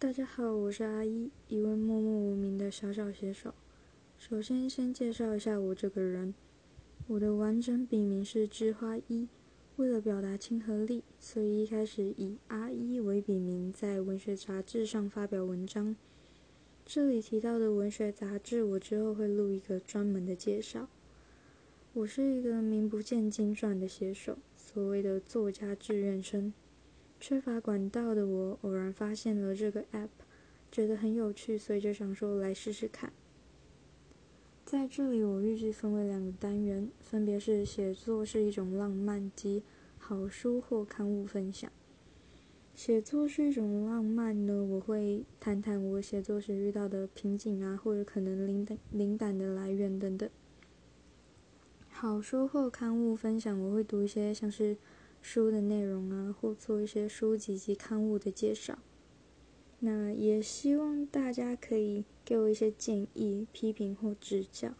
大家好，我是阿一，一位默默无名的小小写手。首先，先介绍一下我这个人。我的完整笔名是知花一，为了表达亲和力，所以一开始以阿一为笔名，在文学杂志上发表文章。这里提到的文学杂志，我之后会录一个专门的介绍。我是一个名不见经传的写手，所谓的作家志愿生。缺乏管道的我，偶然发现了这个 app，觉得很有趣，所以就想说来试试看。在这里，我预计分为两个单元，分别是写作是一种浪漫及好书或刊物分享。写作是一种浪漫呢，我会谈谈我写作时遇到的瓶颈啊，或者可能灵感灵感的来源等等。好书或刊物分享，我会读一些像是。书的内容啊，或做一些书籍及刊物的介绍。那也希望大家可以给我一些建议、批评或指教。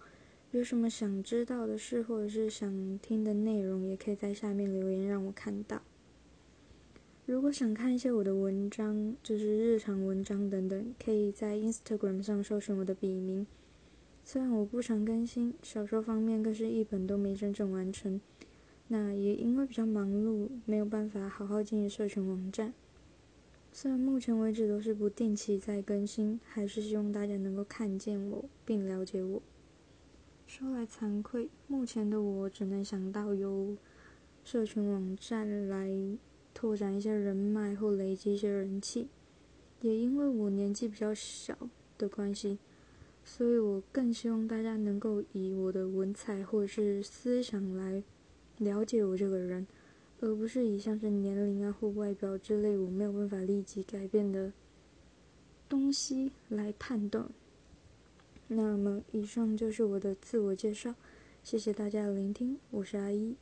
有什么想知道的事，或者是想听的内容，也可以在下面留言让我看到。如果想看一些我的文章，就是日常文章等等，可以在 Instagram 上搜寻我的笔名。虽然我不常更新，小说方面更是一本都没真正完成。那也因为比较忙碌，没有办法好好经营社群网站。虽然目前为止都是不定期在更新，还是希望大家能够看见我并了解我。说来惭愧，目前的我只能想到由社群网站来拓展一些人脉或累积一些人气。也因为我年纪比较小的关系，所以我更希望大家能够以我的文采或者是思想来。了解我这个人，而不是以像是年龄啊或外表之类我没有办法立即改变的东西来判断。那么，以上就是我的自我介绍，谢谢大家的聆听，我是阿一。